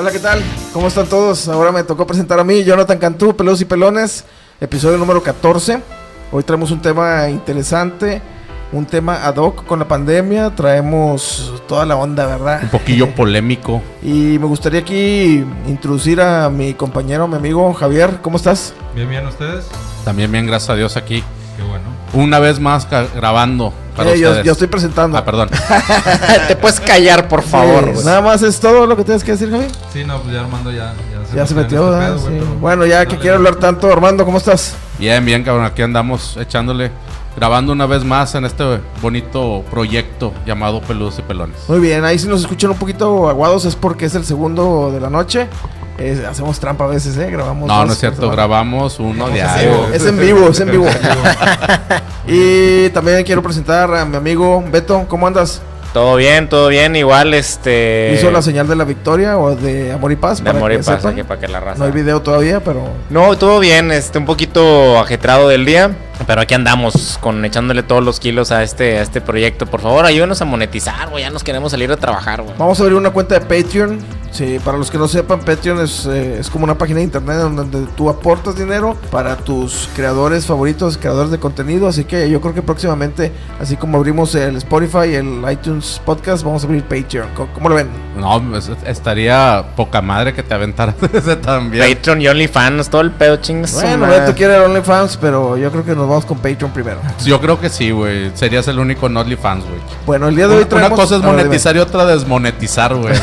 Hola, ¿qué tal? ¿Cómo están todos? Ahora me tocó presentar a mí, Jonathan Cantú, Pelos y Pelones, episodio número 14. Hoy traemos un tema interesante, un tema ad hoc con la pandemia. Traemos toda la onda, ¿verdad? Un poquillo polémico. Y me gustaría aquí introducir a mi compañero, mi amigo Javier. ¿Cómo estás? Bien, bien, ¿ustedes? También bien, gracias a Dios aquí. Qué bueno. Una vez más grabando para Eh, yo, estoy presentando. Ah, perdón. Te puedes callar, por favor. Sí, nada más es todo lo que tienes que decir, Javi. Sí, no, pues ya Armando ya, ya Ya se metió este ¿verdad? pedo, güey, Sí. pero- Bueno, ya que quiero hablar tanto, Armando, ¿cómo estás? Bien, bien, cabrón. Aquí andamos echándole, grabando una vez más en este bonito proyecto llamado Peludos y Pelones. Muy bien, ahí si nos escuchan un poquito aguados es porque es el segundo de la noche. Hacemos trampa a veces, ¿eh? Grabamos No, dos no es cierto. Grabamos uno a diario. Es en vivo, es en vivo. Y también quiero presentar a mi amigo Beto. ¿Cómo andas? Todo bien, todo bien. Igual, este. ¿Hizo la señal de la victoria o de amor y paz? De para amor y paz, sepan? aquí para que la raza. No hay video todavía, pero No, todo bien, este, un poquito ajetrado del día, pero aquí andamos con echándole todos los kilos a este, a este proyecto. Por favor, ayúdenos a monetizar, güey, ya nos queremos salir a trabajar, güey. vamos a abrir una cuenta de Patreon. Sí, para los que no sepan, Patreon es, eh, es como una página de internet donde tú aportas dinero para tus creadores favoritos, creadores de contenido. Así que yo creo que próximamente, así como abrimos el Spotify, el iTunes Podcast, vamos a abrir Patreon. ¿Cómo, cómo lo ven? No, es- estaría poca madre que te aventaras ese también. Patreon y OnlyFans, todo el pedo, chingas. Bueno, madre. Beto quiere el OnlyFans, pero yo creo que nos vamos con Patreon primero. Yo creo que sí, güey. Serías el único en OnlyFans, güey. Bueno, el día de hoy Una, traemos... cosa es ver, monetizar y otra desmonetizar, güey.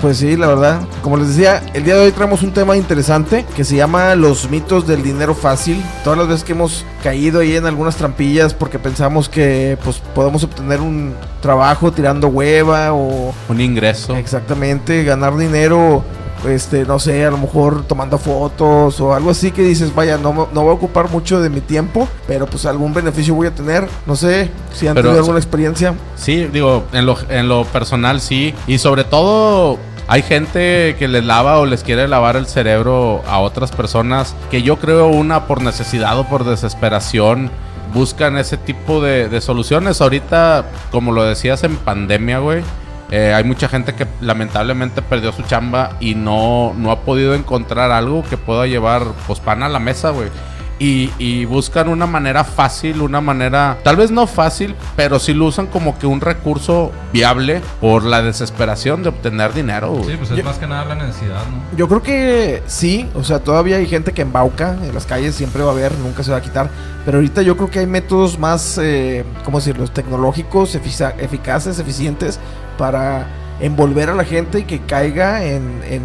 Pues sí, la verdad. Como les decía, el día de hoy traemos un tema interesante que se llama los mitos del dinero fácil. Todas las veces que hemos caído ahí en algunas trampillas porque pensamos que pues podemos obtener un trabajo tirando hueva o Un ingreso. exactamente ganar dinero este no sé a lo mejor tomando fotos o algo así que dices vaya no, no voy a ocupar mucho de mi tiempo pero pues algún beneficio voy a tener no sé si han Pero- tenido alguna experiencia Sí, digo, en lo, en lo personal sí. Y sobre todo hay gente que les lava o les quiere lavar el cerebro a otras personas que yo creo una por necesidad o por desesperación buscan ese tipo de, de soluciones. Ahorita, como lo decías en pandemia, güey. Eh, hay mucha gente que lamentablemente perdió su chamba y no, no ha podido encontrar algo que pueda llevar pues pan a la mesa, güey. Y, y buscan una manera fácil, una manera, tal vez no fácil, pero sí lo usan como que un recurso viable por la desesperación de obtener dinero. güey. Sí, pues es Yo- más que nada la necesidad, ¿no? Yo creo que sí, o sea, todavía hay gente que embauca en las calles, siempre va a haber, nunca se va a quitar. Pero ahorita yo creo que hay métodos más, eh, ¿cómo decirlo?, tecnológicos, efica- eficaces, eficientes para envolver a la gente y que caiga en, en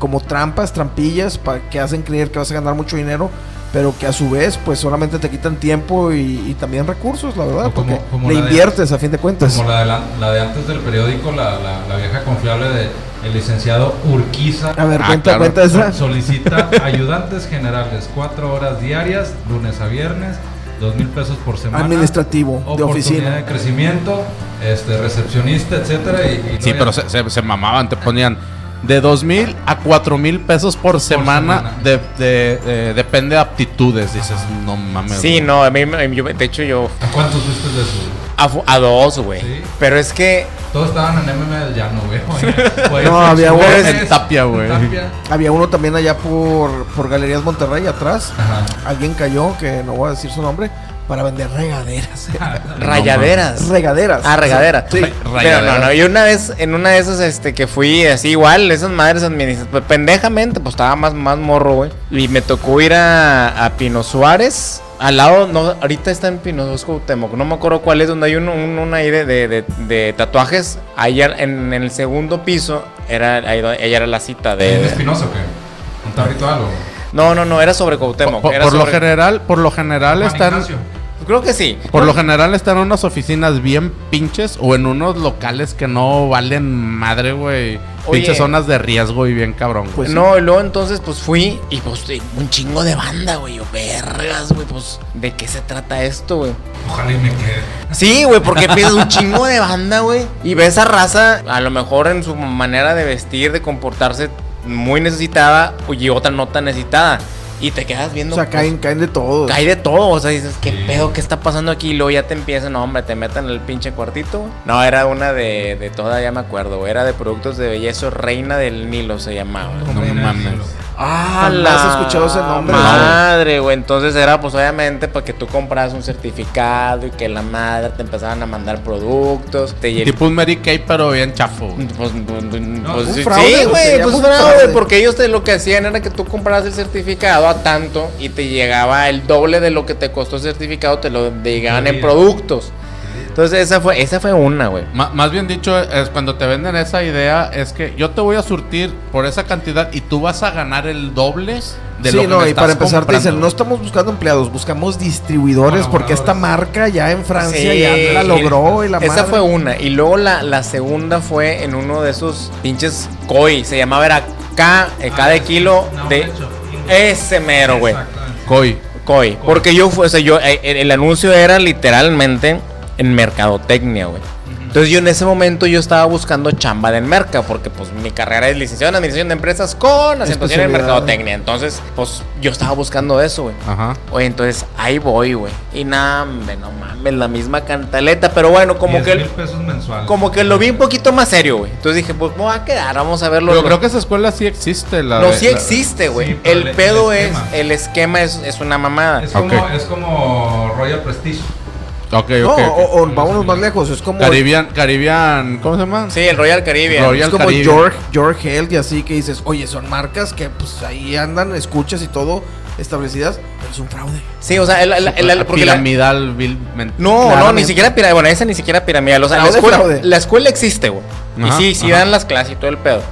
como trampas, trampillas, para que hacen creer que vas a ganar mucho dinero, pero que a su vez, pues solamente te quitan tiempo y, y también recursos, la verdad, como- porque como le de- inviertes a fin de cuentas. Como la de, la, la de antes del periódico, la, la, la vieja confiable de el licenciado Urquiza. A ver, Ah, cuenta, claro. cuenta esa. Solicita ayudantes generales, cuatro horas diarias, lunes a viernes, dos mil pesos por semana. Administrativo, de oportunidad oficina. de crecimiento, este, recepcionista, etcétera. Y, y Sí, no, pero ya- se, se- se mamaban, te ponían de dos mil a cuatro mil pesos por semana. semana. De, de- de- depende de aptitudes. Dices, no mames. Sí, güey. no, a mí, me- yo, de hecho, yo. ¿A cuántos fuiste de eso? A, dos, güey. Sí. Pero es que. Todos estaban en MM del Llano, güey. Oye, No, había uno en Tapia, güey. Había uno también allá por, por Galerías Monterrey, atrás. Ajá. Alguien cayó, que no voy a decir su nombre, para vender regaderas. Rayaderas. regaderas. Ah, regadera. Sí. Pero no, no, yo una vez, en una de esas, este, que fui así igual, esas madres administrativas, pues, pendejamente, pues estaba más, más morro, güey. Y me tocó ir a, a Pino Suárez. Al lado, no, ahorita está en Pino Suárez, Cuauhtémoc, no me acuerdo cuál es, donde hay uno, un- una ahí de, de, de- de tatuajes. Allá en, en el segundo piso, era, ahí donde- ella era la cita ¿En de... Espinosa o qué? ¿Un tabrito algo? No, no, no, era sobre Cuauhtémoc. Por, era por lo general, por lo general Juan están. Ignacio. Creo que sí. Por lo general están en unas oficinas bien pinches o en unos locales que no valen madre, güey. Pinches zonas de riesgo y bien cabrón, güey. Pues sí. no, y luego entonces pues fui y pues un chingo de banda, güey. Yo, vergas, güey, pues ¿de qué se trata esto, güey? Ojalá y me quede. Sí, güey, porque piensas un chingo de banda, güey. Y ves a raza, a lo mejor en su manera de vestir, de comportarse, muy necesitada y otra no tan necesitada. Y te quedas O viendo. sea, pues, caen, caen de todo. Cae de todo, o sea, dices, ¿qué pedo? ¿Qué está pasando aquí? Y luego ya te empiezan, no, hombre, te meten en el pinche cuartito. No, era una de, de toda, ya me acuerdo, era de productos de belleza, Reina del Nilo se llamaba. No mames. Ah, Jamás he escuchado ese nombre. Madre, güey. Entonces era, pues, obviamente, para que tú compras un certificado y que la madre te empezaban a mandar productos. Te lle- Tipo un Mary Kay, pero bien chafo. Pues, pues, pues, un sí, güey, pues un fraude, fraude. porque ellos te, lo que hacían era que tú comprabas el certificado a tanto y te llegaba el doble de lo que te costó el certificado, te lo llegaban en productos. Entonces esa fue, esa fue una, güey. Más bien dicho, es cuando te venden esa idea, es que yo te voy a surtir por esa cantidad y tú vas a ganar el doble de sí, lo que no, me y para empezar te dicen, no estamos buscando empleados, buscamos distribuidores porque esta marca ya en Francia Sí, ya la logró y la Esa madre. fue una. Y luego la, la segunda fue en uno de esos pinches COI. Se llamaba, era K, eh, K de kilo No, de... Ese mero, güey. Exactamente. Koi. COI. Porque yo, fue- o sea, yo, eh, el, el anuncio era literalmente en mercadotecnia, güey. Entonces yo en ese momento yo estaba buscando chamba de merca, porque pues mi carrera es licenciado en administración de empresas con acentuación en mercadotecnia. Entonces, pues yo estaba buscando eso, güey. Ajá. Oye, entonces ahí voy, güey. Y nada, no mames, la misma cantaleta. Pero bueno, como 10 que, mil pesos mensuales. como que lo vi un poquito más serio, güey. Entonces dije, pues me voy a quedar, vamos a verlo. Yo creo que esa escuela sí existe. La No, de- sí la- existe, güey. Sí, el pedo el es, el esquema es, es una mamada. Es como, es como Royal Prestige. Ok, No, ok. ok. o, o vámonos más lejos, es como Caribbean, Caribbean, ¿cómo se llama? Sí, el Royal Caribbean. Royal- es como Caribbean. George, George Health y así que dices, oye, son marcas que pues ahí andan, escuchas y todo establecidas, pero es un fraude. Sí, o sea, el, el- el- el- porque la- Piramidal, vilmente. No, no, ni Claramente. siquiera piramidal. Bueno, esa ni siquiera piramidal. O sea, la escuela, fraude. la escuela existe, güey. Y sí, sí ajá. dan las clases y todo el pedo.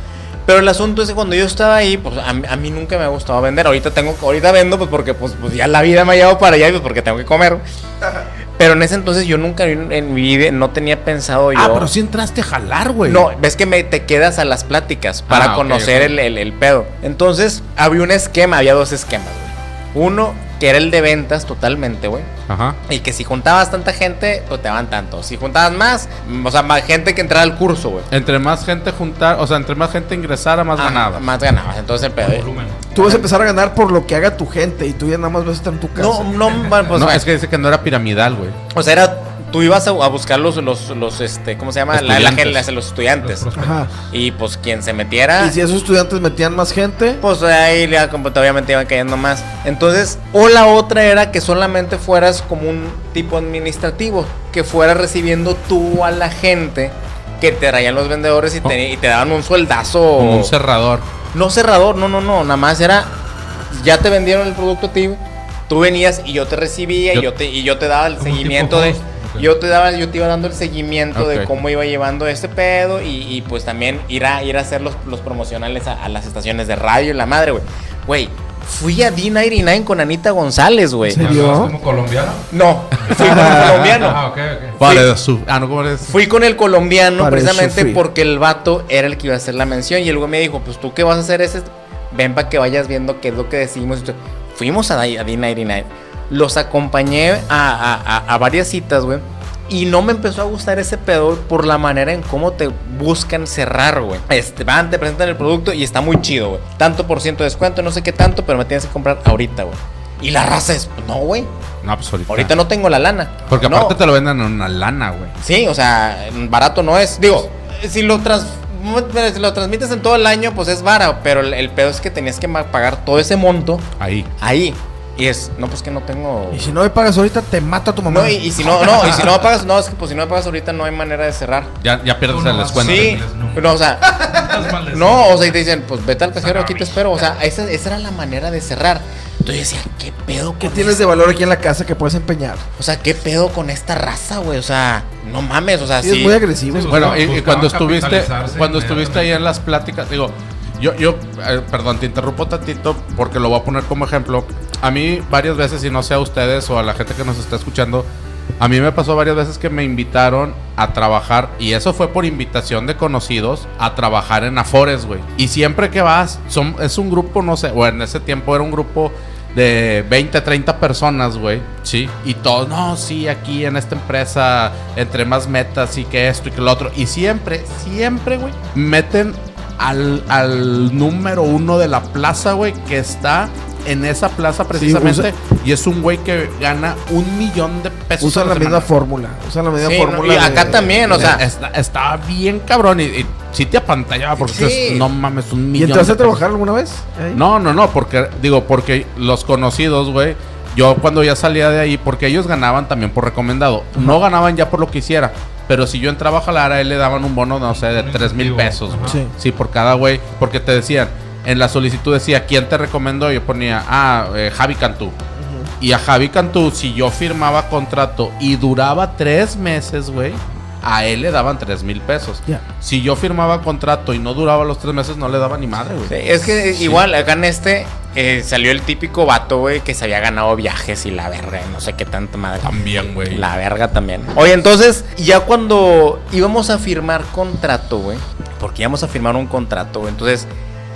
Pero el asunto es que cuando yo estaba ahí, pues a, mí- a mí nunca me ha gustado vender. Ahorita tengo, ahorita vendo, pues porque pues, pues ya la vida me ha llevado para allá, y, pues porque tengo que comer. Pero en ese entonces yo nunca en, mi vida no tenía pensado yo. Ah, pero sí entraste a jalar, güey. No, ves que me, te quedas a las pláticas para Ah, conocer. El, el- el pedo. Entonces, había un esquema, había dos esquemas, güey. Uno, que era el de ventas totalmente, güey. Ajá. Y que si juntabas tanta gente, pues te van tanto. Si juntabas más, o sea, más gente que entrara al curso, güey. Entre más gente juntar, o sea, entre más gente ingresara, más Ah, ganaba. Más ganabas. Entonces el pedo. eh. Tú vas a empezar a ganar por lo que haga tu gente y tú ya nada más vas a estar en tu casa. No, no, bueno, pues no, es que dice que no era piramidal, güey. O sea, era. Tú ibas a, a buscar los, los, los, este, ¿cómo se llama? La, la los estudiantes. Los Ajá. Y pues quien se metiera. Y si esos estudiantes metían más gente, Pues ahí ya como que obviamente iban cayendo más. Entonces, o la otra era que solamente fueras como un tipo administrativo, que fueras recibiendo tú a la gente que te traían los vendedores y te, y te daban un sueldazo. Como un cerrador. No cerrador, no, no, no, nada más era, ya te vendieron el producto a ti, tú venías y yo te recibía Yo- y, yo te, y yo te daba el seguimiento de... host. Yo te daba, yo te iba dando el seguimiento de cómo iba llevando este pedo y, y, pues también ir a, ir a hacer los, los promocionales a, a las estaciones de radio y la madre, güey. Güey, fui a D99 con Anita González, güey. ¿En serio? ¿Hablas como colombiano? No, fui con el colombiano. Ah, ok, ok. Vale, su. Ah, no, ¿cómo eres? Fui con el colombiano precisamente porque el vato era el que iba a hacer la mención y luego me dijo, pues tú qué vas a hacer ese, ven para que vayas viendo qué es lo que decimos. Fuimos a, D- a D99, los acompañé a, a- a- a varias citas, güey. Y no me empezó a gustar ese pedo por la manera en cómo te buscan cerrar, güey. Este, van, te presentan el producto y está muy chido, güey. Tanto por ciento de descuento, no sé qué tanto, pero me tienes que comprar ahorita, güey. Y la raza es, no, güey. No, pues ahorita. Ahorita no tengo la lana. Porque No. aparte te lo venden en una lana, güey. Sí, o sea, barato no es. Digo, si lo, trans- si lo transmites en todo el año, pues es vara. Pero el, el pedo es que tenías que pagar todo ese monto Ahí. ahí. Y es, no, pues que no tengo. y si no me pagas ahorita, te mata tu mamá. No, y, y si no, no, y si no me pagas, no, es que pues si no me pagas ahorita no hay manera de cerrar. Ya, ya pierdes no el descuento. Sí, no, o sea, no, o sea, y te dicen, pues vete al cajero, aquí te espero. O sea, esa, esa era la manera de cerrar. Entonces yo decía, ¿qué pedo con ¿Qué tienes esta- de valor aquí en la casa que puedes empeñar? O sea, ¿qué pedo con esta raza, güey? O sea, no mames, o sea, Sí, sí. es muy agresivo. Sí, Bueno, y, y cuando estuviste, cuando estuviste ahí en las pláticas, digo, yo, yo, eh, perdón, te interrumpo tantito porque lo voy a poner como ejemplo. A mí varias veces, y no sé a ustedes o a la gente que nos está escuchando, a mí me pasó varias veces que me invitaron a trabajar, y eso fue por invitación de conocidos, a trabajar en Afores, güey. Y siempre que vas, son, es un grupo, no sé, o en ese tiempo era un grupo de 20, 30 personas, güey. Sí. Y todos, no, sí, aquí en esta empresa, entre más metas y que esto y que lo otro. Y siempre, siempre, güey, meten al, al número uno de la plaza, güey, que está en esa plaza precisamente. y es un güey que gana un millón de pesos. a Usan la misma fórmula. Usan la misma Sí, fórmula. y acá también, o sea, Está, estaba bien cabrón y, y sí te apantallaba porque Sí. dices, no mames, un ¿Y millón. entraste a de pesos". trabajar alguna vez? ahí? No, no, no, porque digo, porque los conocidos, güey, yo cuando ya salía de ahí, porque ellos ganaban también por recomendado, no ganaban ya por lo que hiciera, pero si yo entraba a jalar a él le daban un bono, no sé, de Un 3 mil pesos, güey. Sí. Sí, por cada güey, porque te decían, en la solicitud decía, ¿quién te recomendó? Yo ponía, ah, eh, Javi Cantú. Y a Javi Cantú, si yo firmaba contrato y duraba tres meses, güey, a él le daban tres mil pesos. Si yo firmaba contrato y no duraba los tres meses, no le daba ni madre, güey. Sí, es que igual acá en este eh, salió el típico vato, güey, que se había ganado viajes y la verga, no sé qué tanta madre. También, güey. La verga también. Oye, entonces, ya cuando íbamos a firmar contrato, güey, porque íbamos a firmar un contrato, güey, entonces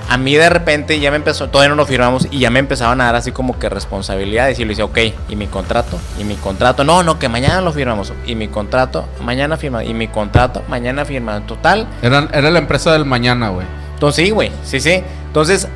a mí de repente ya me empezó, todavía no lo firmamos y ya me empezaban a dar así como que responsabilidades y le decía, ok, ¿y mi contrato? ¿Y mi contrato? No, no, que mañana lo firmamos. ¿Y mi contrato? Mañana firma. ¿Y mi contrato? Mañana firma. En total, Eran, era la empresa del mañana, güey. entonces sí, güey, sí, sí. Entonces,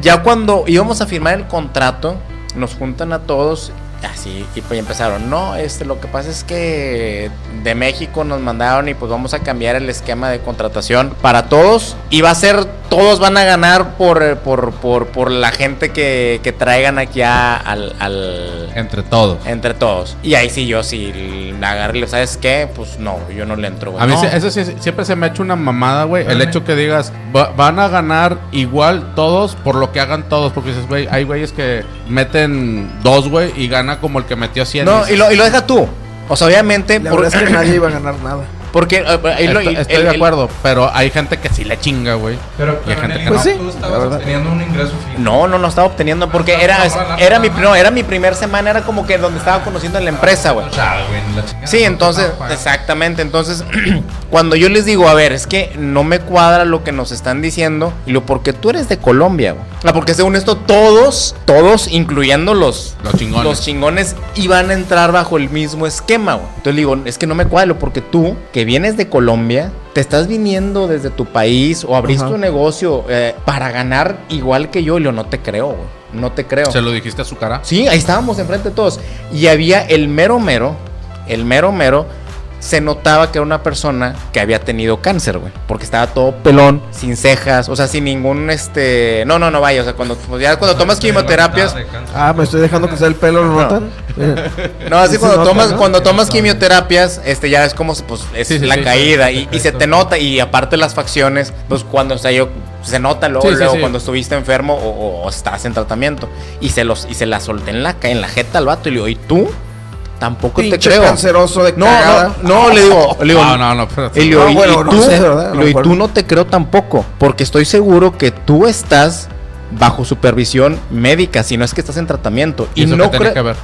ya cuando íbamos a firmar el contrato, nos juntan a todos así y pues empezaron, no, este lo que pasa es que de México nos mandaron y pues vamos a cambiar el esquema de contratación para todos y va a ser todos van a ganar por por, por, por la gente que, que traigan aquí a- al, al Entre todos. entre todos. Y ahí sí yo sí la agarré, ¿sabes qué? Pues no, yo no le entro, güey. A mí No. eso sí, siempre se me ha hecho una mamada, güey. El hecho que digas, "Va- van a ganar igual todos por lo que hagan todos. Porque dices, güey, hay güeyes que meten dos, güey, y gana como el que metió 100. No, y lo, y lo deja tú. O sea, obviamente, La por- verdad es que nadie iba a ganar nada. Porque eh, eh, lo- Estoy, el- estoy el- de el- acuerdo, pero hay gente que sí le chinga, güey. Pero, Y hay gente el que Pues no. sí, tú estabas verdad. obteniendo un ingreso fijo. No, no, no estaba obteniendo porque No, era, era mi no. no, era mi primer semana, era como que donde estaba conociendo a la empresa, güey. Sí, entonces, exactamente. Entonces, cuando yo les digo, a ver, es que no me cuadra lo que nos están diciendo, y lo porque tú eres de Colombia, güey. Ah, porque según esto, todos, todos, incluyendo los, Los chingones. los chingones, iban a entrar bajo el mismo esquema, güey. Entonces le digo, es que no me cuadra, lo porque tú, que vienes de Colombia, te estás viniendo desde tu país o abriste Ajá. un negocio eh, para ganar igual que yo, y yo no te creo, güey. No te creo. ¿Se lo dijiste a su cara? Sí, ahí estábamos enfrente de todos. Y había el mero mero, el mero mero, se notaba que era una persona que había tenido cáncer, güey. Porque estaba todo pelón, sin cejas, o sea, sin ningún, este... No, no, no, vaya, o sea, cuando, pues, ya cuando tomas quimioterapias... Ah, me estoy dejando crecer el pelo, ¿lo No. notan? No, así cuando tomas, cuando tomas quimioterapias, este ya es como, pues, es Sí, sí, la sí. caída y, y se te nota y aparte las facciones, pues cuando, o sea, yo, se nota luego, Sí, sí, luego sí. cuando estuviste enfermo o, o- o estás en tratamiento y se los, y se la solté en la, en la jeta al vato y le digo, ¿y tú? Tampoco te creo. canceroso de No, cagada. no, no, le digo, le digo, No, no, no, pero. y No, y- bueno, y no tú, sé, ¿verdad? Y tú no te creo tampoco, porque estoy seguro que tú estás bajo supervisión médica, si no es que estás en tratamiento. ¿Y Y, eso no creo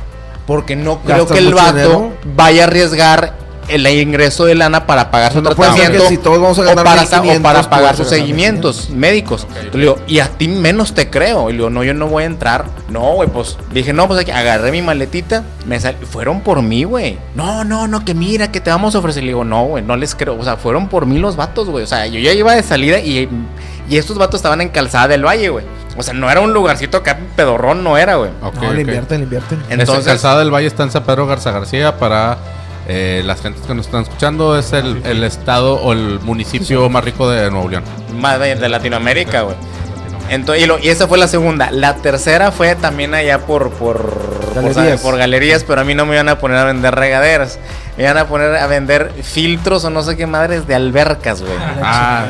porque no creo ¿Gastas que el vato dinero? vaya a arriesgar el ingreso de lana para pagar su No tratamiento si todos vamos a o ganar para, sa- o 1500, para pagar sus seguimientos médicos. Le digo, y a ti menos te creo. Y le digo, no, yo no voy a entrar. No, güey, pues dije, no, pues aquí agarré mi maletita. Me sal- fueron por mí, güey. No, no, no, que mira, que te vamos a ofrecer. Le digo, no, güey, no les creo. O sea, fueron por mí los vatos, güey. O sea, yo ya iba de salida y, y estos vatos estaban en Calzada del Valle, güey. O sea, no era un lugarcito acá pedorrón, no era, güey. No, le invierten, le invierten. Entonces, Entonces, Calzada del Valle está en San Pedro Garza García para eh, las gentes que nos están escuchando. Es el, el estado o el municipio más rico de Nuevo León. más de, de Latinoamérica, güey. Entonces, y, lo- y esa fue la segunda. La tercera fue también allá por por por- Galerías. por galerías, pero a mí no me iban a poner a vender regaderas. Me iban a poner a vender filtros o no sé qué madres de albercas, güey. Ah,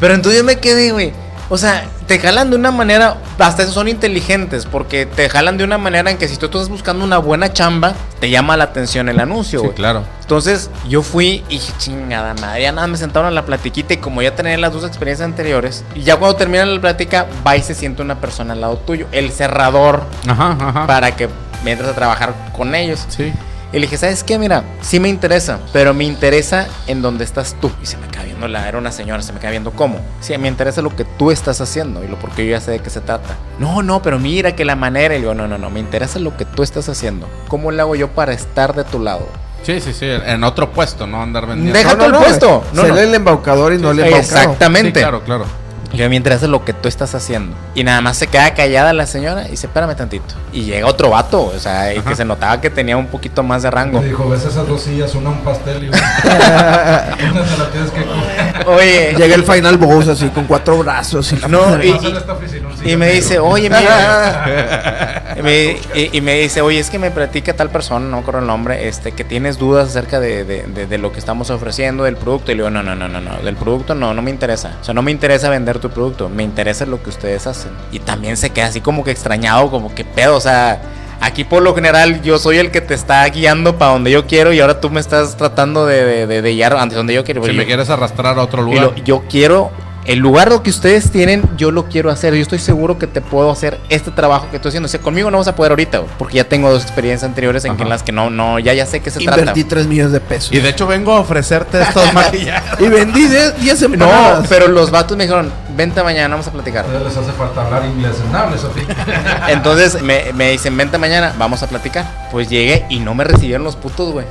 Pero entonces yo me quedé, güey. O sea, te jalan de una manera, hasta eso son inteligentes, porque te jalan de una manera en que si tú estás buscando una buena chamba, te llama la atención el anuncio, sí, claro. Entonces yo fui y dije, chingada madre, ya nada, me sentaron a la platiquita y como ya tenía las dos experiencias anteriores, y ya cuando termina la plática, va y se siente una persona al lado tuyo, el cerrador, Ajá, ajá. para que me entres a trabajar con ellos. Sí. Y le dije, ¿sabes qué? Mira, sí me interesa, pero me interesa en donde estás tú. Y se me queda viendo, la, era una señora, se me queda viendo cómo. Sí, me interesa lo que tú estás haciendo y lo porque yo ya sé de qué se trata. No, no, pero mira que la manera. Y le digo, no, no, no, me interesa lo que tú estás haciendo. ¿Cómo le hago yo para estar de tu lado? Sí, sí, sí. En otro puesto, no andar vendiendo. Deja tú el puesto. No, Ser no. el embaucador y no el embaucado. Exactamente. Sí, claro, claro. Y yo, me interesa lo que tú estás haciendo. Y nada más se queda callada la señora y dice, espérame tantito. Y llega otro vato, o sea, y que se notaba que tenía un poquito más de rango. Me dijo, ves esas dos sillas, una un pastel y una. te la tienes que comer. Oye, Llega el final boss así con cuatro brazos y la No, y- oficinoncita, y me dice, oye, mira. y, me, y- y me dice, oye, es que me platica tal persona, no me acuerdo el nombre, este, que tienes dudas acerca de, de- de- de lo que estamos ofreciendo, del producto. Y le digo, no, no, no, no, no, del producto no, no me interesa. O sea, no me interesa vender tu producto, me interesa lo que ustedes hacen. Y también se queda así como que extrañado, como que pedo, o sea. Aquí por lo general yo soy el que te está guiando para donde yo quiero y ahora tú me estás tratando de, de, de- de guiar ante donde yo quiero. Si me quieres arrastrar a otro lugar. lo- yo quiero, el lugar lo que ustedes tienen, yo lo quiero hacer. Yo estoy seguro que te puedo hacer este trabajo que estoy haciendo. O sea, conmigo no vas a poder ahorita, porque ya tengo dos experiencias anteriores en, que- en las que no, no, ya, ya sé qué se trata. Invertí 3 millones de pesos. Y de hecho vengo a ofrecerte estos maquillajes. Y vendí 10 No, empanadas. pero los vatos me dijeron, vente mañana, vamos a platicar. A ustedes les hace falta hablar inglés en. Entonces me, me dicen, vente mañana, vamos a platicar. Pues llegué y no me recibieron los putos, güey.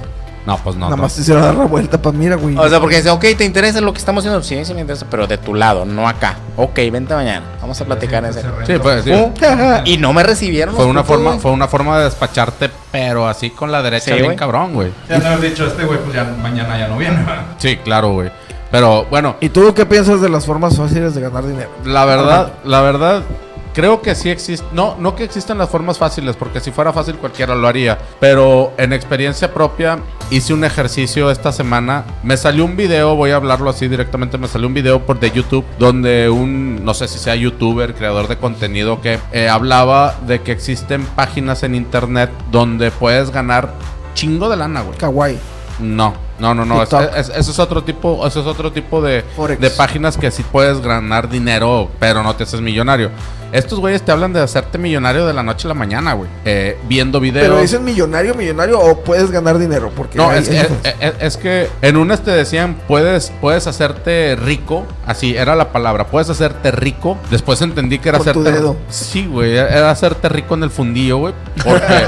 No, pues no. Nada más te hicieron dar la vuelta para mira, güey. O sea, porque dice, ok, ¿te interesa lo que estamos haciendo? Sí, sí me interesa, pero de tu lado, no acá. Ok, vente mañana, vamos a platicar en serio. Sí, pues sí. Y no me recibieron Fue una putos, forma, fue una forma de despacharte, pero así con la derecha Sí, bien cabrón, güey. Ya no haber dicho, este güey, pues ya mañana ya no viene. ¿verdad? Sí, claro, güey. Pero bueno, ¿Y tú qué piensas de las formas fáciles de ganar dinero? la verdad, la verdad, creo que sí existe. No, no que existan las formas fáciles, porque si fuera fácil cualquiera lo haría. Pero en experiencia propia, hice un ejercicio esta semana. Me salió un video, voy a hablarlo así directamente. Me salió un video por de YouTube donde un, no sé si sea youtuber, creador de contenido, que eh, hablaba de que existen páginas en internet donde puedes ganar chingo de lana, güey. Kawaii. No, no, no, no. es- TikTok. es- eso es otro tipo, eso es otro tipo de, Forex. de páginas que sí puedes ganar dinero, pero no te haces millonario. Estos güeyes te hablan de hacerte millonario de la noche a la mañana, güey. Eh, viendo videos. Pero dicen millonario, millonario o puedes ganar dinero. Porque No, hay- es, es- es- es que en unas te decían, puedes, puedes hacerte rico, así era la palabra, puedes hacerte rico. Después entendí que era Con tu hacerte... dedo. Sí, güey, era hacerte rico en el fundillo, güey. Porque,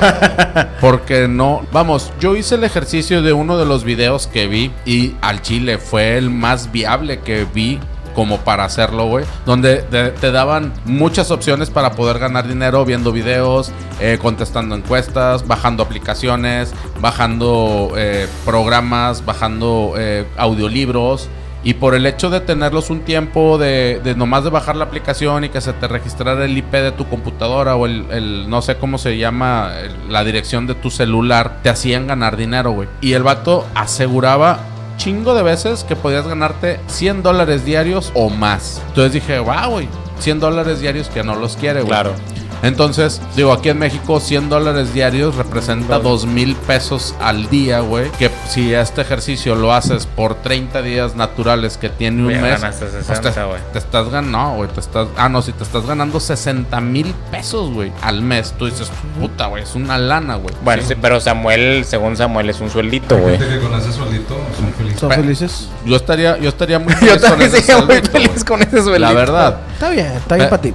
porque no... Vamos, yo hice el ejercicio de uno de los videos que vi y al chile fue el más viable que vi como para hacerlo, güey. Donde te, daban muchas opciones para poder ganar dinero viendo videos, eh, contestando encuestas, bajando aplicaciones, bajando eh, programas, bajando eh, audiolibros. Y por el hecho de tenerlos un tiempo, de, de nomás de bajar la aplicación y que se te registrara el IP de tu computadora o el, no sé cómo se llama, la dirección de tu celular, te hacían ganar dinero, güey. Y el vato aseguraba chingo de veces que podías ganarte 100 dólares diarios o más. Entonces dije, wow, güey, 100 dólares diarios que no los quiere, güey. Claro. Entonces, digo, aquí en México 100 dólares diarios representa 2 mil pesos al día, güey. Que si este ejercicio lo haces por 30 días naturales que tiene un Ya mes, ganaste pues 60, te, güey. te estás ganando, güey, te estás, ah, no, si te estás ganando 60 mil pesos, güey, al mes. Tú dices, puta, güey, es una lana, güey. Bueno, Sí. sí, pero Samuel, según Samuel, es un sueldito, güey. con ese sueldito son felices. ¿Son felices? Yo estaría, yo estaría muy Yo feliz con ese sería muy sueldito, feliz con ese sueldito. La verdad. Está bien, está bien Eh, para ti.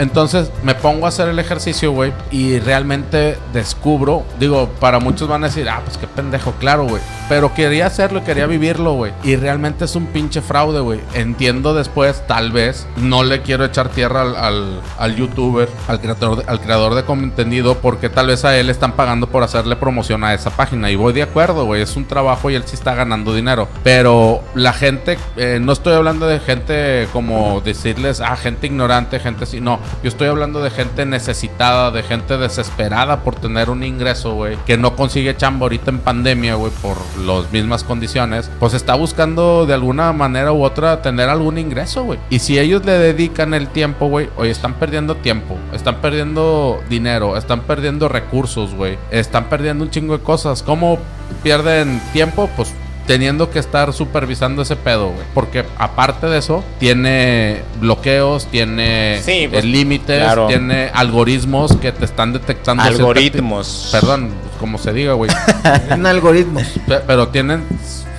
Entonces me pongo a hacer el ejercicio, güey, y realmente descubro, digo, para muchos van a decir, ah, pues qué pendejo, claro, güey. Pero quería hacerlo quería vivirlo, güey. Y realmente es un pinche fraude, güey. Entiendo después, tal vez, no le quiero echar tierra al, al, al youtuber, al creador, de, al creador de contenido, porque tal vez a él están pagando por hacerle promoción a esa página. Y voy de acuerdo, güey, es un trabajo y él sí está ganando dinero. Pero la gente, eh, no estoy hablando de gente como decirles, ah, gente ignorante, gente así, no. Yo estoy hablando de gente necesitada, de gente desesperada por tener un ingreso, güey, que no consigue chamba ahorita en pandemia, güey, por las mismas condiciones, pues está buscando de alguna manera u otra tener algún ingreso, güey. Y si ellos le dedican el tiempo, güey, oye, están perdiendo tiempo, están perdiendo dinero, están perdiendo recursos, güey, están perdiendo un chingo de cosas. ¿Cómo pierden tiempo? Pues teniendo que estar supervisando ese pedo, güey. Porque aparte de eso, tiene bloqueos, tiene Sí, pues, eh, límites, claro. tiene algoritmos que te están detectando. cierta- Algoritmos. Perdón, como se diga, güey. En algoritmos. Pe- Pero tienen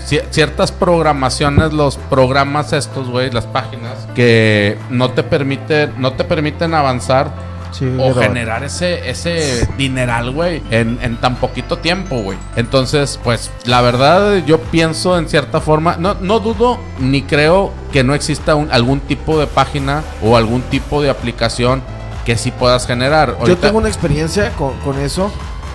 ci- ciertas programaciones, los programas estos, güey, las páginas, que no te permiten, no te permiten avanzar Sí, o pero- generar ese, ese dineral, güey, en, en tan poquito tiempo, güey. Entonces, pues, la verdad, yo pienso en cierta forma, no, no dudo ni creo que no exista un- algún tipo de página o algún tipo de aplicación que sí puedas generar. Yo tengo una experiencia con, con eso.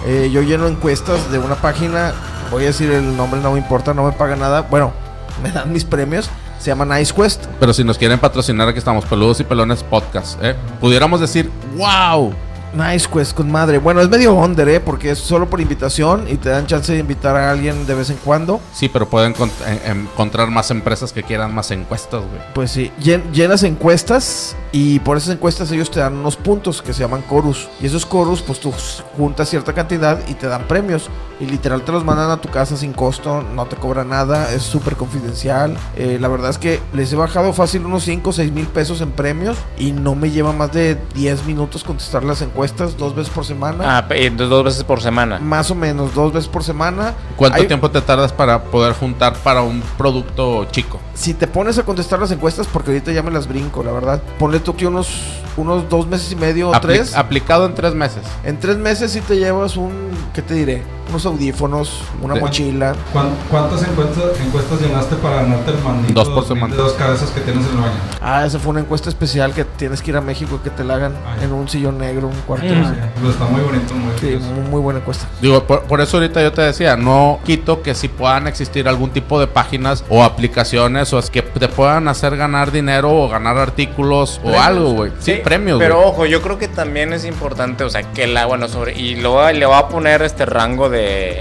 Eh, yo lleno encuestas de una página. Voy a decir el nombre, no me importa, no me paga nada. Bueno, me dan mis premios. Se llama Nice Quest. Pero si nos quieren patrocinar, aquí estamos, Peludos y Pelones Podcast. ¿eh? Pudiéramos decir, wow. Nice Quest con madre. Bueno, es medio under, ¿eh? Porque es solo por invitación y te dan chance de invitar a alguien de vez en cuando. Sí, pero pueden en- encontrar más empresas que quieran más encuestas, güey. Pues sí, llen- llenas encuestas y por esas encuestas ellos te dan unos puntos que se llaman corus. Y esos corus, pues tú juntas cierta cantidad y te dan premios. Y literal te los mandan a tu casa sin costo, no te cobran nada, es súper confidencial. Eh, la verdad es que les he bajado fácil unos 5 o 6 mil pesos en premios y no me lleva más de 10 minutos contestar las encuestas dos veces por semana. Ah, entonces dos veces por semana. Más o menos, dos veces por semana. ¿Cuánto Hay- tiempo te tardas para poder juntar para un producto chico? Si te pones a contestar las encuestas, porque ahorita ya me las brinco, la verdad. Ponle tú que unos, unos dos meses y medio o Apli- tres. aplicado en tres meses. En tres meses sí te llevas un, ¿qué te diré? Unos audífonos, una De- mochila. ¿Cuán- ¿Cuántas encuestas, encuestas llenaste para ganarte el mandito Dos por de semana. dos cabezas que tienes en el baño? Ah, esa fue una encuesta especial que tienes que ir a México que te la hagan Ah, en un sillón negro, un cuarto. Pues está muy bonito, muy Sí, muy, muy buena encuesta. Digo, por, por eso ahorita yo te decía, no quito que si puedan existir algún tipo de páginas o aplicaciones o es que te puedan hacer ganar dinero o ganar artículos o algo, güey. Sí, premios, Pero ojo, yo creo que también es importante, o sea, que la, bueno, sobre, y a- le voy a poner este rango de,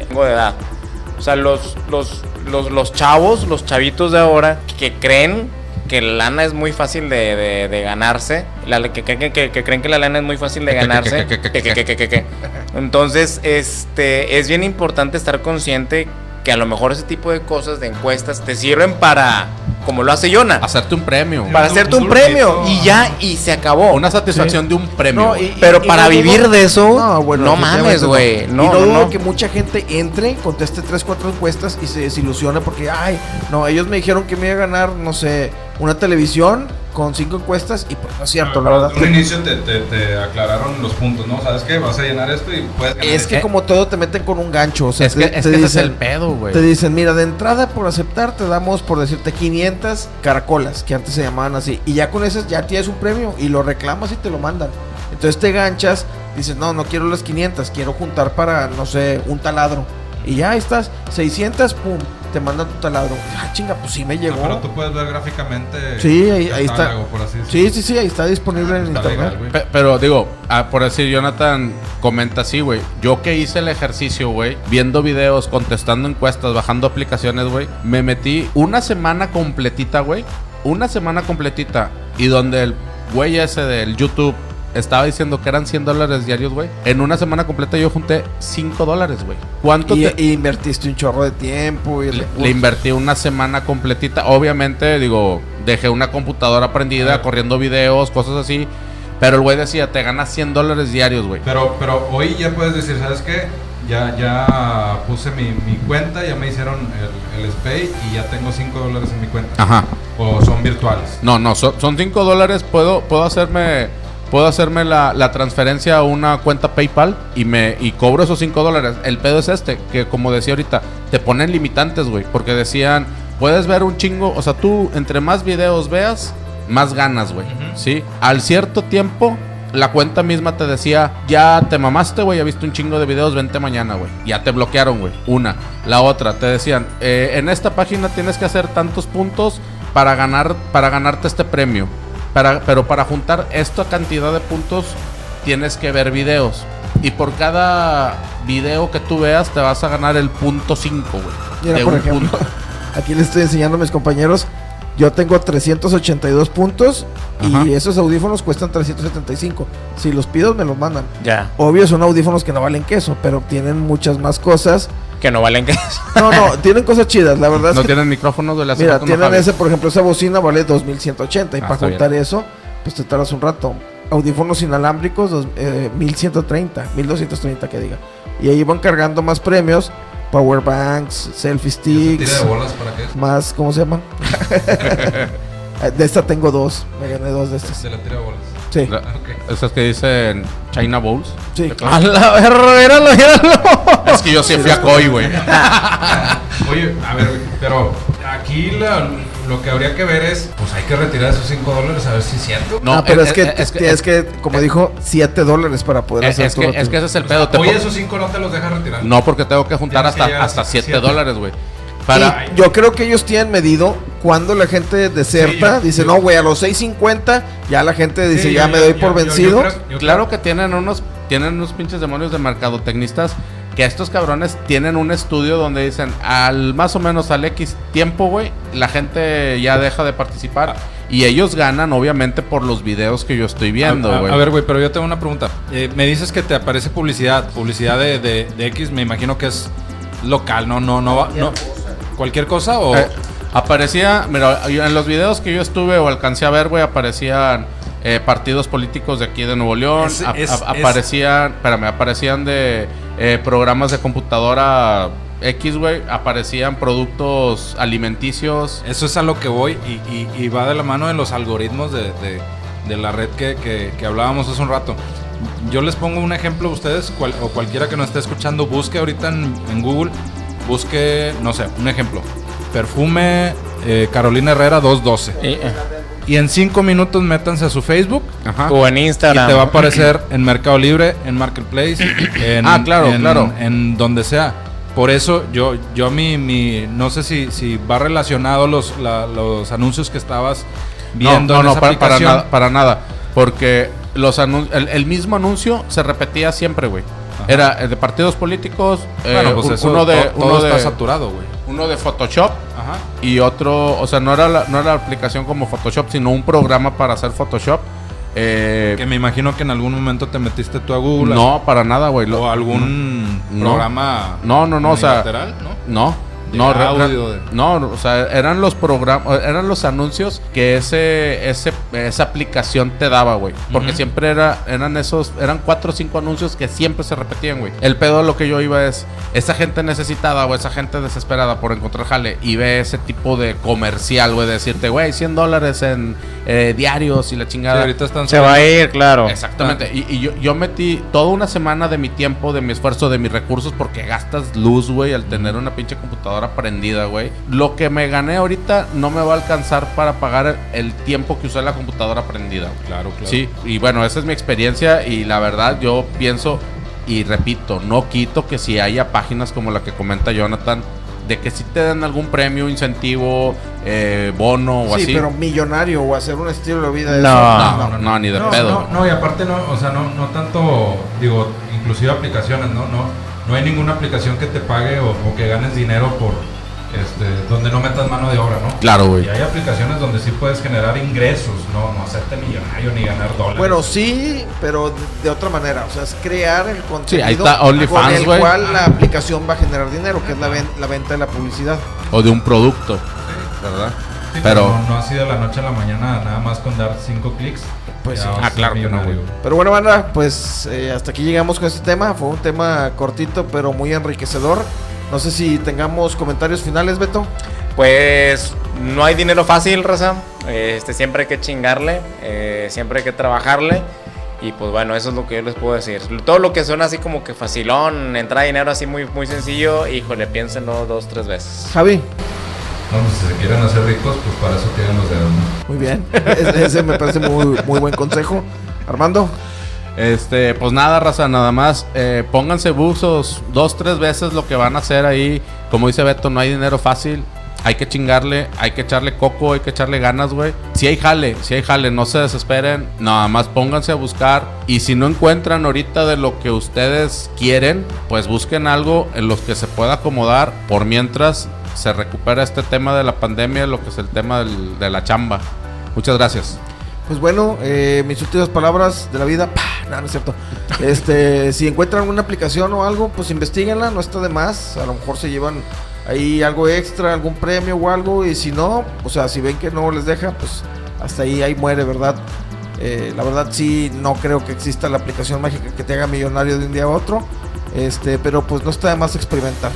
rango de edad. O sea, los, los, los, los chavos, los chavitos de ahora, que creen que la lana es muy fácil de, de- de ganarse, la, que, que- que- que- creen que la lana es muy fácil de ganarse. Entonces, este, es bien importante estar consciente que a lo mejor ese tipo de cosas, de encuestas, te sirven para, como lo hace Yona, Hacerte un premio. para hacerte un premio y ya, y se acabó. Una satisfacción de un premio. No, y- Pero y para no dudo- vivir de eso, no, bueno, mames, definitivamente güey. No, y no, no, dudo no. que mucha gente entre, conteste 3, 4 encuestas y se desilusione porque, ay, no, ellos me dijeron que me iba a ganar, no sé, una televisión con 5 encuestas y pues no es cierto, la verdad. En un inicio te, te, te aclararon los puntos, ¿no? ¿Sabes qué? Vas a llenar esto y puedes ganar Es que esto. como todo te meten con un gancho, o sea, es que, te, es te que ese es dicen- el pedo, güey. Te dicen, mira, de entrada por aceptar te damos, por decirte, 500 caracolas, que antes se llamaban así. Y ya con esas ya tienes un premio y lo reclamas y te lo mandan. Entonces te ganchas, dices, no, no quiero las 500, quiero juntar para, no sé, un taladro. Y ya estás, 600, pum, te mandan tu taladro. Ah, chinga, pues sí me Ah, llegó. pero tú puedes ver gráficamente. Sí, ahí- está. catálogo, por así Sí, sí, sí, ahí está disponible en Está internet. legal, Pero digo, ah, por decir, Jonathan comenta así, güey. Yo que hice el ejercicio, güey, viendo videos, contestando encuestas, bajando aplicaciones, güey, me metí una semana completita, güey. Una semana completita. Y donde el güey ese del YouTube estaba diciendo que eran 100 dólares diarios, güey. En una semana completa yo junté 5 dólares, güey. ¿Cuánto Y, te- y invertiste un chorro de tiempo y le, le invertí una semana completita. Obviamente, digo, dejé una computadora prendida, corriendo videos, cosas así. Pero el güey decía, te ganas 100 dólares diarios, güey. Pero, pero hoy ya puedes decir, ¿sabes qué? Ya, ya puse mi, mi cuenta, ya me hicieron el, el SPAY y ya tengo 5 dólares en mi cuenta. Ajá. O son virtuales. No, no, son, son 5 dólares. Puedo, puedo hacerme. Puedo hacerme la, la transferencia a una cuenta PayPal y me y cobro esos 5 dólares. El pedo es este, que como decía ahorita, te ponen limitantes, güey. Porque decían, puedes ver un chingo. O sea, tú entre más videos veas, más ganas, güey. ¿Sí? Al cierto tiempo, la cuenta misma te decía, ya te mamaste, güey, ya viste un chingo de videos, vente mañana, güey. Ya te bloquearon, güey. Una. La otra, te decían, "Eh, en esta página tienes que hacer tantos puntos para ganar, para ganarte este premio. Para, pero para juntar esta cantidad de puntos, tienes que ver videos. Y por cada video que tú veas, te vas a ganar el punto 5, güey. Por ejemplo, punto. aquí les estoy enseñando a mis compañeros. Yo tengo 382 puntos Ajá. y esos audífonos cuestan 375. Si los pido, me los mandan. Ya, Obvio, son audífonos que no valen queso, pero tienen muchas más cosas. Que no valen que No, no, tienen cosas chidas. La verdad es No que, tienen micrófonos de la mira, tienen ese, por ejemplo, esa bocina vale 2180 y Ah, para juntar eso, pues te tardas un rato. Audífonos inalámbricos, dos- eh, 1130, 1230 que diga. Y ahí van cargando más premios, power banks, selfie ¿Y ese tira sticks. de bolas para qué es? más, ¿cómo se llama? de esta tengo dos, me gané dos de estas. De la tira de bolas. Sí. La- Esas que dicen China Bowls. Sí. A la verga, míralo, míralo. Es que yo sí fui a Koi, güey. Oye, a ver, güey, pero aquí la- lo que habría que ver es, pues hay que retirar esos 5 dólares a ver si es cierto. No, ah, pero eh, es, que, eh, es que- es que, como dijo, 7 dólares para poder Es, hacer es tu que, retiro. es que ese es el O pedo. sea, te hoy po- esos 5 no te los dejan retirar. No, porque tengo que juntar Tienes que hasta, llegar hasta a 7 siete. dólares, güey. Y Para, yo creo que ellos tienen medido cuando la gente deserta, Sí, yo- dice, yo- no, güey, a los 6.50 ya la gente dice, Sí, ya yo- me doy yo- por yo- yo vencido. creo- yo Claro creo- que tienen unos, tienen unos pinches demonios de mercadotecnistas que estos cabrones tienen un estudio donde dicen al más o menos al X tiempo, güey, la gente ya deja de participar y ellos ganan obviamente por los videos que yo estoy viendo, a, a- güey. a ver, güey, pero yo tengo una pregunta. Eh, me dices que te aparece publicidad, publicidad de, de- de X, me imagino que es local, no, no, no, va- no. Cualquier cosa o Eh, aparecía, mira, en los videos que yo estuve o alcancé a ver, güey, aparecían eh, partidos políticos de aquí de Nuevo León, Es- a- es- a- es- aparecían, espérame, aparecían de eh, programas de computadora X, güey, aparecían productos alimenticios. eso es a lo que voy y, y- y va de la mano de los algoritmos de, de- de la red que, que- que hablábamos hace un rato. Yo les pongo un ejemplo a ustedes cual- o cualquiera que nos esté escuchando, busque ahorita en, en Google, busque, no sé, un ejemplo. Perfume eh, Carolina Herrera 212. Y, eh, Y en cinco minutos métanse a su Facebook Ajá. o en y Instagram. te va a aparecer en Mercado Libre, en Marketplace, en, Ah, claro, en- claro. en donde sea. Por eso yo, yo mi, mi, no sé si, si va relacionado los, la- los anuncios que estabas viendo no, en no, esa para, para nada, para nada. Porque los anun- el, el mismo anuncio se repetía siempre, güey. Era eh, de partidos políticos, eh, Bueno, pues eso, uno de, todo uno, está de saturado, güey. uno de Photoshop Ajá. y otro, o sea, no era la, no era la aplicación como Photoshop, sino un programa para hacer Photoshop. Eh, Que me imagino que en algún momento te metiste tú a Google. no, para nada, güey. O algún No. programa No, no, no, o sea, unilateral, ¿no? No, De no, audio, de- no, o sea, eran los programas, eran los anuncios que ese, ese, esa aplicación te daba, güey. Porque siempre era, eran esos, eran cuatro o cinco anuncios que siempre se repetían, güey. El pedo de lo que yo iba es, esa gente necesitada o esa gente desesperada por encontrar jale y ve ese tipo de comercial, güey, decirte, güey, 100 dólares en eh, diarios y la Sí, chingada. ahorita están Se va a ir, claro. Exactamente. Y, y yo, yo metí toda una semana de mi tiempo, de mi esfuerzo, de mis recursos, porque gastas luz, güey, al tener una pinche computadora prendida, güey. Lo que me gané ahorita no me va a alcanzar para pagar el tiempo que usé la computadora prendida. güey. Claro, claro. Sí, y bueno, esa es mi experiencia y la verdad yo pienso y repito, no quito que si haya páginas como la que comenta Jonathan, de que si te dan algún premio, incentivo, eh, bono o Sí, así. pero millonario o hacer un estilo de vida. No. eso, no, no, no, ni de no, pedo. No, no, y aparte no, o sea, no, no tanto, digo, inclusive aplicaciones, ¿no? No, no hay ninguna aplicación que te pague o, o que ganes dinero por, este, donde no metas mano de obra, ¿no? Claro, güey. Y hay aplicaciones donde sí puedes generar ingresos, no, no hacerte millonario ni ganar dólares. Bueno, sí, pero de, de otra manera. O sea, es crear el contenido ahí está con OnlyFans, el güey. cual la aplicación va a generar dinero, que es la, ven- la venta de la publicidad. O de un producto, ¿verdad? Sí, pero- no, no ha sido de la noche a la mañana, nada más con dar cinco clics. Pues sí. Ah, claro que no, güey. Pero bueno, banda, pues eh, hasta aquí llegamos con este tema. Fue un tema cortito, pero muy enriquecedor. No sé si tengamos comentarios finales, Beto. Pues no hay dinero fácil, Raza. Este, siempre hay que chingarle, eh, siempre hay que trabajarle. Y pues bueno, eso es lo que yo les puedo decir. Todo lo que suena así como que facilón, entra dinero así muy, muy sencillo, híjole, piénsenlo dos, tres veces. Javi, Pues, si se quieren hacer ricos, pues para eso tienen los dedos, ¿no? muy bien. Ese, ese me parece muy, muy buen consejo. Armando, Este, pues nada, raza, nada más. eh, pónganse buzos dos, tres veces lo que van a hacer ahí. Como dice Beto, no hay dinero fácil. Hay que chingarle, hay que echarle coco, hay que echarle ganas, güey. Si hay jale, si hay jale, no se desesperen. Nada más pónganse a buscar. Y si no encuentran ahorita de lo que ustedes quieren, pues busquen algo en los que se pueda acomodar. Por mientras se recupera este tema de la pandemia, lo que es el tema del- de la chamba. Muchas gracias. pues bueno, eh, mis últimas palabras de la vida. ¡pah! No, no es cierto. Este, si encuentran alguna aplicación o algo, pues investiguenla, no está de más. A lo mejor se llevan ahí algo extra, algún premio o algo. Y si no, o sea, si ven que no les deja, pues hasta ahí, ahí muere, ¿verdad? Eh, la verdad sí, no creo que exista la aplicación mágica que te haga millonario de un día a otro. Este, pero pues no está de más experimentar.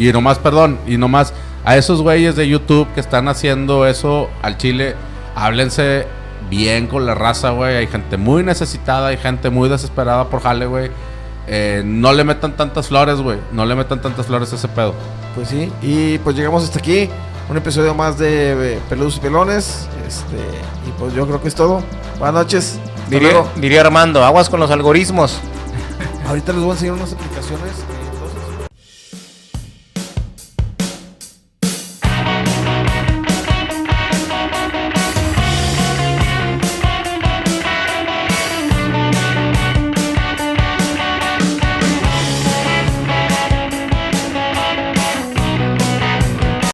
Y nomás, perdón, y nomás a esos güeyes de YouTube que están haciendo eso al chile, háblense bien con la raza, güey. Hay gente muy necesitada, hay gente muy desesperada por jale, güey. Eh, no le metan tantas flores, güey. No le metan tantas flores a ese pedo. Pues sí, y pues llegamos hasta aquí. Un episodio más de eh, Peludos y Pelones. Este, y pues yo creo que es todo. Buenas noches. Diría, diría Armando, aguas con los algoritmos. Ahorita les voy a enseñar unas aplicaciones.